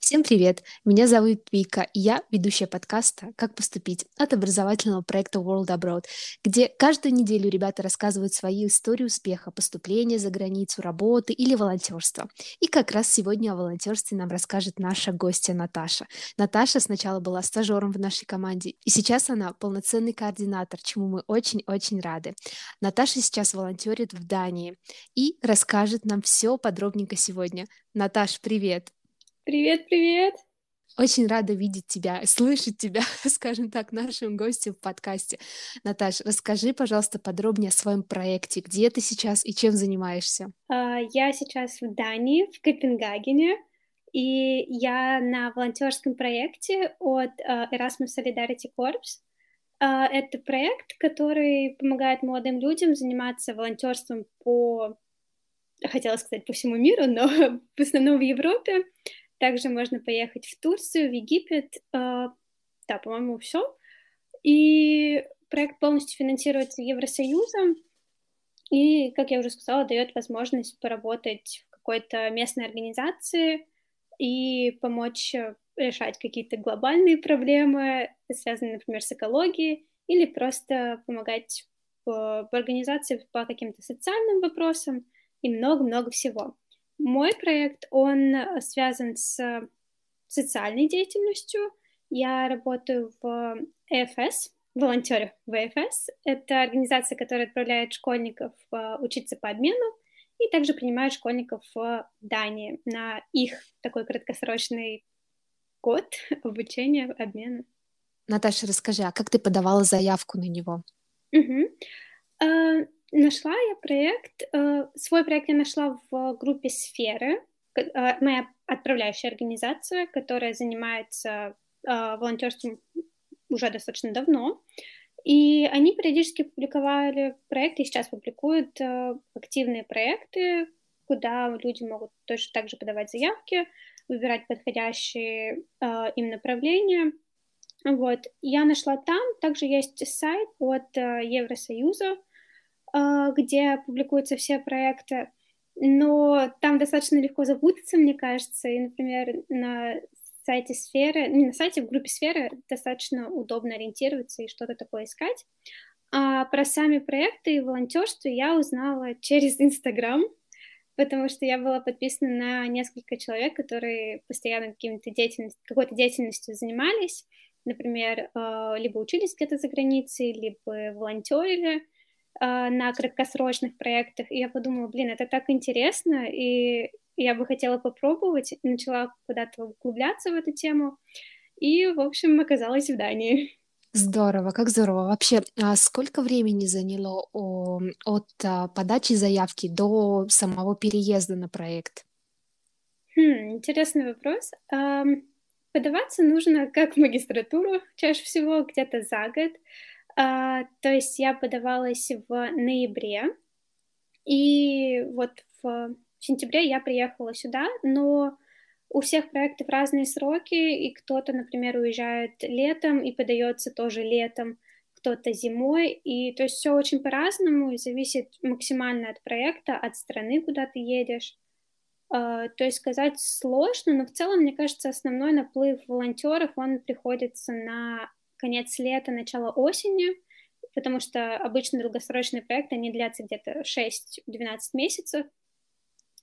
Всем привет! Меня зовут Вика, и я ведущая подкаста «Как поступить» от образовательного проекта World Abroad, где каждую неделю ребята рассказывают свои истории успеха, поступления за границу, работы или волонтерства. И как раз сегодня о волонтерстве нам расскажет наша гостья Наташа. Наташа сначала была стажером в нашей команде, и сейчас она полноценный координатор, чему мы очень-очень рады. Наташа сейчас волонтерит в Дании и расскажет нам все подробненько сегодня. Наташ, привет! Привет, привет! Очень рада видеть тебя, слышать тебя, скажем так, нашим гостем в подкасте. Наташ, расскажи, пожалуйста, подробнее о своем проекте. Где ты сейчас и чем занимаешься? Uh, я сейчас в Дании, в Копенгагене, и я на волонтерском проекте от uh, Erasmus Solidarity Corps. Uh, это проект, который помогает молодым людям заниматься волонтерством по, хотела сказать, по всему миру, но в основном в Европе. Также можно поехать в Турцию, в Египет. Э, да, по-моему, все. И проект полностью финансируется Евросоюзом. И, как я уже сказала, дает возможность поработать в какой-то местной организации и помочь решать какие-то глобальные проблемы, связанные, например, с экологией, или просто помогать в, в организации по каким-то социальным вопросам и много-много всего. Мой проект, он э, связан с социальной деятельностью. Я работаю в ЭФС, волонтеры в ЭФС. Это организация, которая отправляет школьников э, учиться по обмену и также принимает школьников в Дании на их такой краткосрочный год обучения, обмена. Наташа, расскажи, а как ты подавала заявку на него? Угу. Нашла я проект, э, свой проект я нашла в группе «Сферы», э, моя отправляющая организация, которая занимается э, волонтерством уже достаточно давно. И они периодически публиковали проекты, сейчас публикуют активные проекты, куда люди могут точно так же подавать заявки, выбирать подходящие им направления. Вот. Я нашла там, также есть сайт от Евросоюза, где публикуются все проекты, но там достаточно легко запутаться, мне кажется, и, например, на сайте сферы, не на сайте, в группе сферы достаточно удобно ориентироваться и что-то такое искать. А про сами проекты и волонтерство я узнала через Инстаграм, потому что я была подписана на несколько человек, которые постоянно каким-то деятельностью, какой-то деятельностью занимались, например, а, либо учились где-то за границей, либо волонтерили, а, на краткосрочных проектах, и я подумала, блин, это так интересно, и я бы хотела попробовать, начала куда-то углубляться в эту тему, и, в общем, оказалась в Дании. Здорово, как здорово. Вообще, а сколько времени заняло от а, подачи заявки до самого переезда на проект? Хм, интересный вопрос. Подаваться нужно как в магистратуру, чаще всего где-то за год. А, то есть я подавалась в ноябре, и вот в сентябре я приехала сюда, но у всех проектов разные сроки, и кто-то, например, уезжает летом и подается тоже летом, кто-то зимой, и то есть все очень по-разному, зависит максимально от проекта, от страны, куда ты едешь. Uh, то есть сказать сложно, но в целом, мне кажется, основной наплыв волонтеров, он приходится на конец лета, начало осени, потому что обычно долгосрочные проекты, они длятся где-то 6-12 месяцев,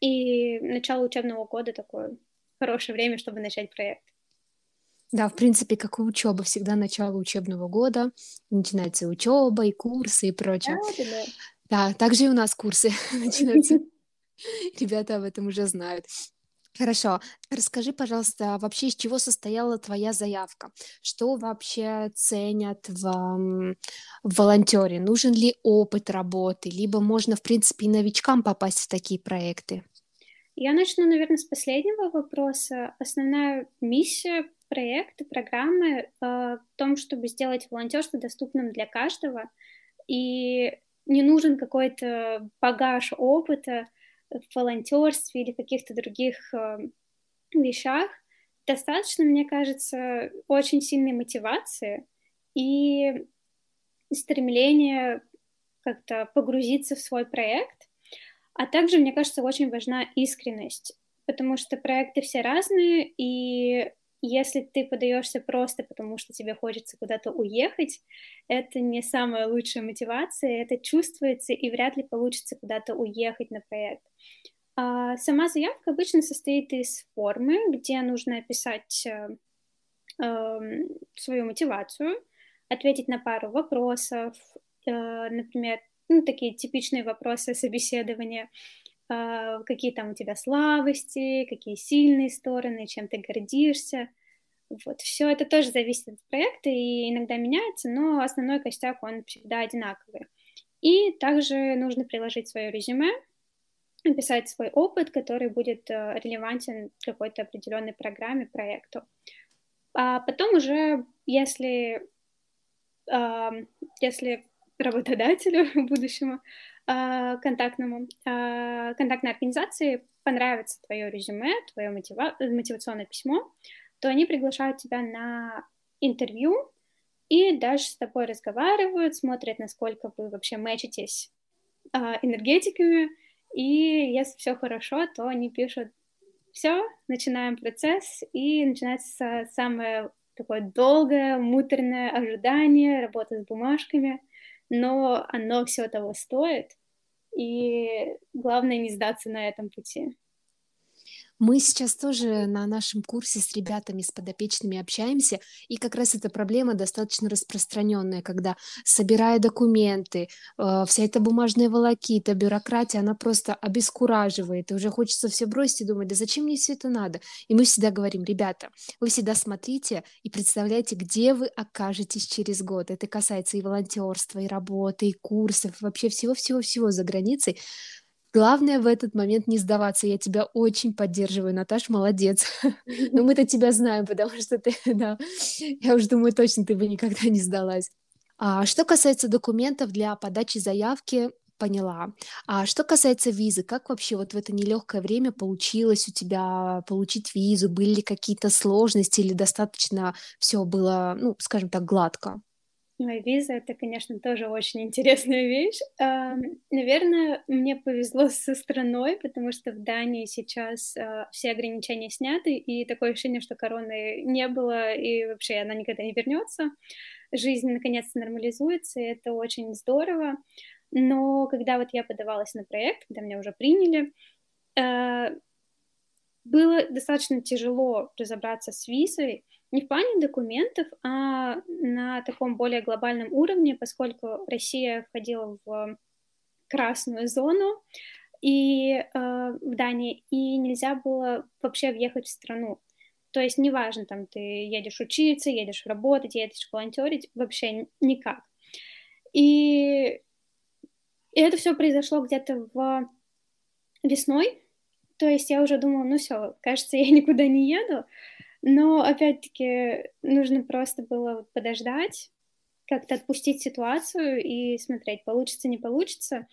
и начало учебного года такое хорошее время, чтобы начать проект. Да, в принципе, как и учеба, всегда начало учебного года, начинается учеба и курсы и прочее. Да, да. да также и у нас курсы начинаются. Ребята об этом уже знают. Хорошо. Расскажи, пожалуйста, вообще из чего состояла твоя заявка? Что вообще ценят в, в волонтере? Нужен ли опыт работы? Либо можно, в принципе, и новичкам попасть в такие проекты? Я начну, наверное, с последнего вопроса. Основная миссия проекта, программы э, в том, чтобы сделать волонтерство доступным для каждого. И не нужен какой-то багаж опыта, в волонтерстве или каких-то других э, вещах, достаточно, мне кажется, очень сильной мотивации и стремления как-то погрузиться в свой проект, а также, мне кажется, очень важна искренность. потому что проекты все разные, и если ты подаешься просто потому, что тебе хочется куда-то уехать, это не самая лучшая мотивация, это чувствуется, и вряд ли получится куда-то уехать на проект. А сама заявка обычно состоит из формы, где нужно описать э, э, свою мотивацию, ответить на пару вопросов, э, например, ну, такие типичные вопросы собеседования, какие там у тебя слабости, какие сильные стороны, чем ты гордишься. Вот, все это тоже зависит от проекта и иногда меняется, но основной костяк, он всегда одинаковый. И также нужно приложить свое резюме, написать свой опыт, который будет э, релевантен какой-то определенной программе, проекту. А потом уже, если, если работодателю будущему а, контактному, а, контактной организации понравится твое резюме, твое мотива- мотивационное письмо, то они приглашают тебя на интервью и дальше с тобой разговаривают, смотрят, насколько вы вообще мэчитесь а, энергетиками, и если все хорошо, то они пишут все, начинаем процесс, и начинается самое такое долгое, муторное ожидание, работа с бумажками, но оно все того стоит, и главное не сдаться на этом пути. Мы сейчас тоже на нашем курсе с ребятами, с подопечными общаемся, и как раз эта проблема достаточно распространенная, когда, собирая документы, э, вся эта бумажная волокита, бюрократия, она просто обескураживает, и уже хочется все бросить и думать, да зачем мне все это надо? И мы всегда говорим, ребята, вы всегда смотрите и представляете, где вы окажетесь через год. Это касается и волонтерства, и работы, и курсов, вообще всего-всего-всего за границей. Главное в этот момент не сдаваться. Я тебя очень поддерживаю, Наташ, молодец. Но мы-то тебя знаем, потому что ты, да, я уже думаю, точно ты бы никогда не сдалась. А что касается документов для подачи заявки, поняла. А что касается визы, как вообще вот в это нелегкое время получилось у тебя получить визу? Были ли какие-то сложности или достаточно все было, ну, скажем так, гладко? Виза — это, конечно, тоже очень интересная вещь. Наверное, мне повезло со страной, потому что в Дании сейчас а, все ограничения сняты, и такое ощущение, что короны не было, и вообще она никогда не вернется. Жизнь наконец-то нормализуется, и это очень здорово. Но когда вот я подавалась на проект, когда меня уже приняли, а, было достаточно тяжело разобраться с визой, не в плане документов, а на таком более глобальном уровне, поскольку Россия входила в красную зону и э, в Дании, и нельзя было вообще въехать в страну. То есть неважно, там ты едешь учиться, едешь работать, едешь волонтерить, вообще никак. И, и это все произошло где-то в весной, то есть я уже думала, ну все, кажется, я никуда не еду, но, опять-таки, нужно просто было подождать, как-то отпустить ситуацию и смотреть, получится, не получится.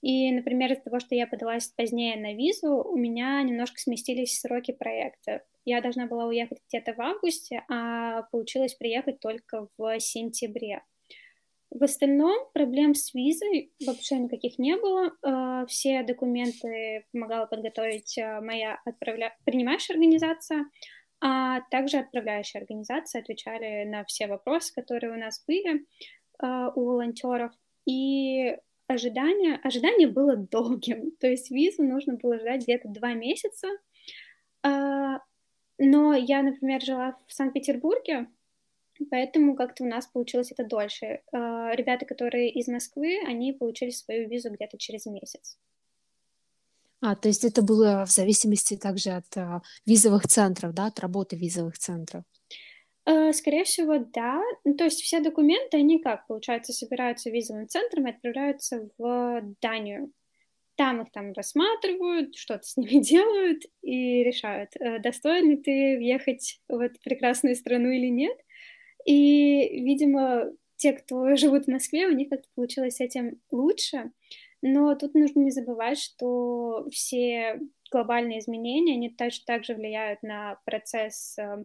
И, например, из-за того, что я подалась позднее на визу, у меня немножко сместились сроки проекта. Я должна была уехать где-то в августе, а получилось приехать только в сентябре. В остальном проблем с визой вообще никаких не было. Э, все документы помогала подготовить э, моя отправля... принимающая организация. А также отправляющие организации отвечали на все вопросы, которые у нас были э, у волонтеров. И ожидание, ожидание было долгим. То есть визу нужно было ждать где-то два месяца. Э, но я, например, жила в Санкт-Петербурге, поэтому как-то у нас получилось это дольше. Э, ребята, которые из Москвы, они получили свою визу где-то через месяц. А, то есть это было в зависимости также от а, визовых центров, да, от работы визовых центров? Э, скорее всего, да. Ну, то есть все документы, они как, получается, собираются визовым центром и отправляются в Данию. Там их там рассматривают, что-то с ними делают и решают, э, достоин ли ты въехать в эту прекрасную страну или нет. И, видимо, те, кто живут в Москве, у них как-то получилось с этим лучше. Но тут нужно не забывать, что все глобальные изменения, они также, также влияют на процесс э,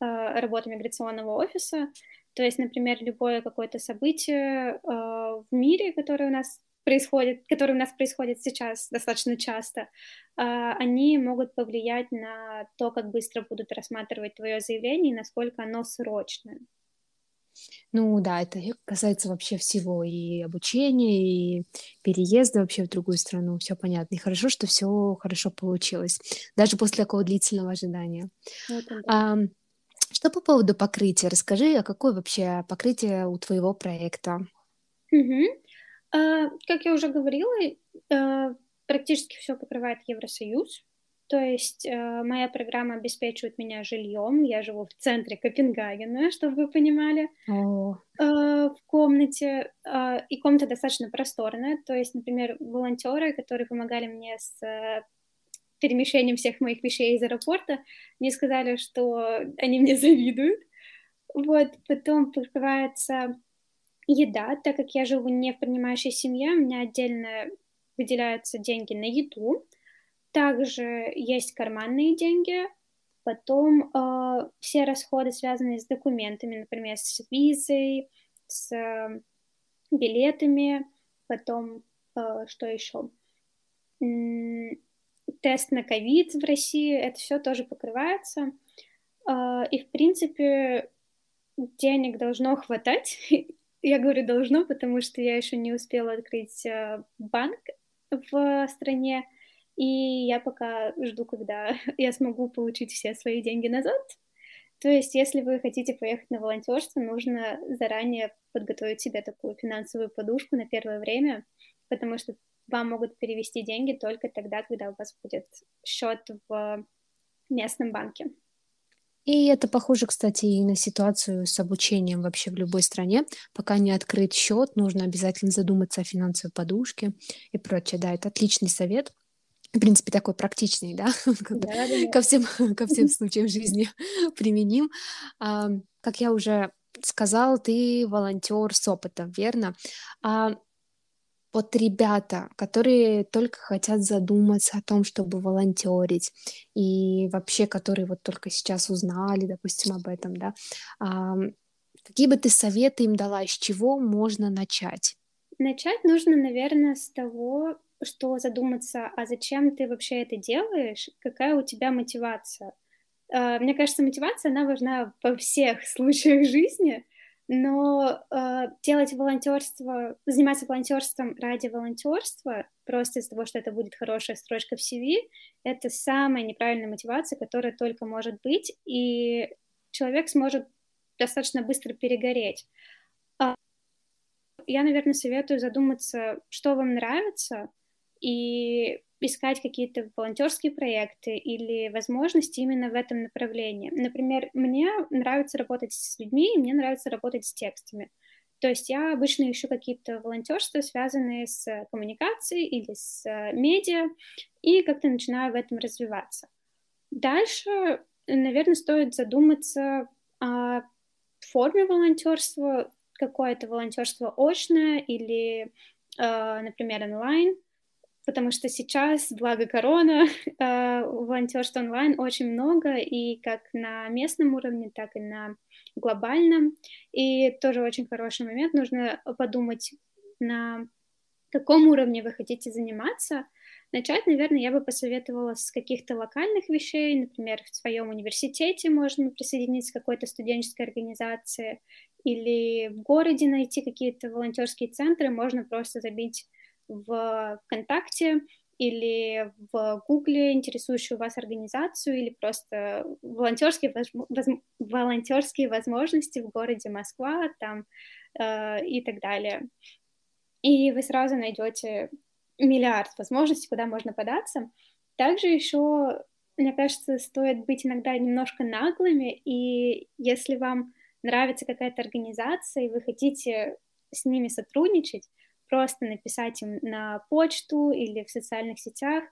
э, работы миграционного офиса. То есть, например, любое какое-то событие э, в мире, которое у нас происходит, которые у нас происходят сейчас достаточно часто, а, они могут повлиять на то, как быстро будут рассматривать твое заявление и насколько оно срочное. Ну да, это касается вообще всего, и обучения, и переезда вообще в другую страну, все понятно. И хорошо, что все хорошо получилось, даже после такого длительного ожидания. Вот, да. а, что по поводу покрытия? Расскажи, а какое вообще покрытие у твоего проекта? Угу. А, как я уже говорила, а, практически все покрывает Евросоюз. То есть э, моя программа обеспечивает меня жильем. Я живу в центре Копенгагена, чтобы вы понимали, oh. э, в комнате. Э, и комната достаточно просторная. То есть, например, волонтеры, которые помогали мне с э, перемещением всех моих вещей из аэропорта, мне сказали, что они мне завидуют. Вот, потом покрывается еда, так как я живу не в принимающей семье, у меня отдельно выделяются деньги на еду. Также есть карманные деньги, потом э, все расходы, связанные с документами, например, с визой, с э, билетами, потом э, что еще? тест на ковид в России, это все тоже покрывается. Э, и, в принципе, денег должно хватать. Я говорю должно, потому что я еще не успела открыть э, банк в стране. И я пока жду, когда я смогу получить все свои деньги назад. То есть, если вы хотите поехать на волонтерство, нужно заранее подготовить себе такую финансовую подушку на первое время, потому что вам могут перевести деньги только тогда, когда у вас будет счет в местном банке. И это похоже, кстати, и на ситуацию с обучением вообще в любой стране. Пока не открыт счет, нужно обязательно задуматься о финансовой подушке и прочее. Да, это отличный совет в принципе, такой практичный, да, да, да. ко всем, ко всем случаям жизни применим. А, как я уже сказала, ты волонтер с опытом, верно? А вот ребята, которые только хотят задуматься о том, чтобы волонтерить, и вообще, которые вот только сейчас узнали, допустим, об этом, да, а, какие бы ты советы им дала, с чего можно начать? Начать нужно, наверное, с того, что задуматься, а зачем ты вообще это делаешь, какая у тебя мотивация. А, мне кажется, мотивация, она важна во всех случаях жизни, но э, делать волонтерство, заниматься волонтерством ради волонтерства, просто из-за того, что это будет хорошая строчка в CV, это самая неправильная мотивация, которая только может быть, и человек сможет достаточно быстро перегореть я, наверное, советую задуматься, что вам нравится, и искать какие-то волонтерские проекты или возможности именно в этом направлении. Например, мне нравится работать с людьми, и мне нравится работать с текстами. То есть я обычно ищу какие-то волонтерства, связанные с коммуникацией или с э, медиа, и как-то начинаю в этом развиваться. Дальше, наверное, стоит задуматься о форме волонтерства, какое-то волонтерство очное или, э, например, онлайн, потому что сейчас, благо корона, э, волонтерства онлайн очень много, и как на местном уровне, так и на глобальном. И тоже очень хороший момент, нужно подумать, на каком уровне вы хотите заниматься. Начать, наверное, я бы посоветовала с каких-то локальных вещей, например, в своем университете можно присоединиться к какой-то студенческой организации, или в городе найти какие-то волонтерские центры, можно просто забить в ВКонтакте или в Гугле интересующую вас организацию, или просто волонтерские, воз... волонтерские возможности в городе Москва там, э, и так далее. И вы сразу найдете миллиард возможностей, куда можно податься. Также еще, мне кажется, стоит быть иногда немножко наглыми, и если вам нравится какая-то организация, и вы хотите с ними сотрудничать, просто написать им на почту или в социальных сетях.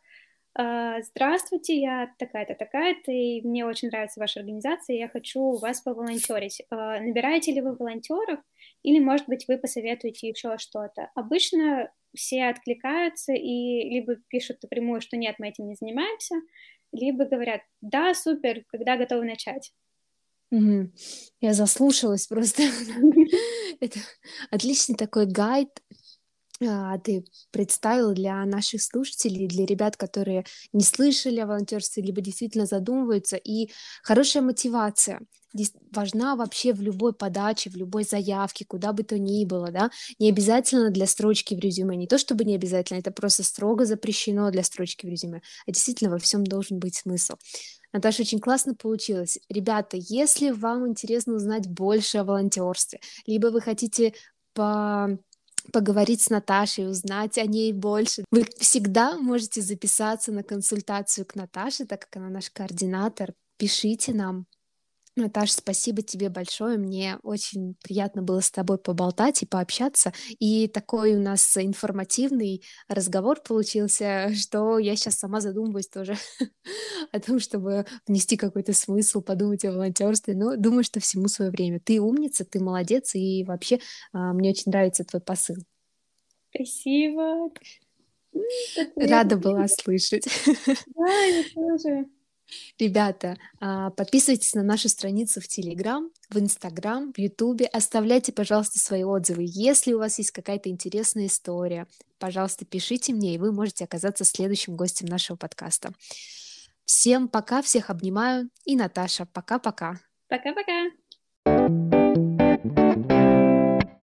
«А, здравствуйте, я такая-то, такая-то, и мне очень нравится ваша организация, и я хочу у вас поволонтерить. А, набираете ли вы волонтеров, или, может быть, вы посоветуете еще что-то? Обычно все откликаются и либо пишут напрямую, что нет, мы этим не занимаемся, либо говорят, да, супер, когда готовы начать. Угу. Я заслушалась просто. Это отличный такой гайд ты представил для наших слушателей, для ребят, которые не слышали о волонтерстве, либо действительно задумываются. И хорошая мотивация важна вообще в любой подаче, в любой заявке, куда бы то ни было, да, не обязательно для строчки в резюме, не то чтобы не обязательно, это просто строго запрещено для строчки в резюме, а действительно во всем должен быть смысл. Наташа, очень классно получилось. Ребята, если вам интересно узнать больше о волонтерстве, либо вы хотите по поговорить с Наташей, узнать о ней больше. Вы всегда можете записаться на консультацию к Наташе, так как она наш координатор. Пишите нам, Наташа, спасибо тебе большое. Мне очень приятно было с тобой поболтать и пообщаться. И такой у нас информативный разговор получился, что я сейчас сама задумываюсь тоже о том, чтобы внести какой-то смысл, подумать о волонтерстве. Но думаю, что всему свое время. Ты умница, ты молодец, и вообще а, мне очень нравится твой посыл. Спасибо. Рада была слышать. Да, я тоже. Ребята, а, подписывайтесь на нашу страницу в Телеграм, в Инстаграм, в Ютубе. Оставляйте, пожалуйста, свои отзывы. Если у вас есть какая-то интересная история, пожалуйста, пишите мне, и вы можете оказаться следующим гостем нашего подкаста. Всем пока, всех обнимаю. И Наташа, пока-пока. Пока-пока.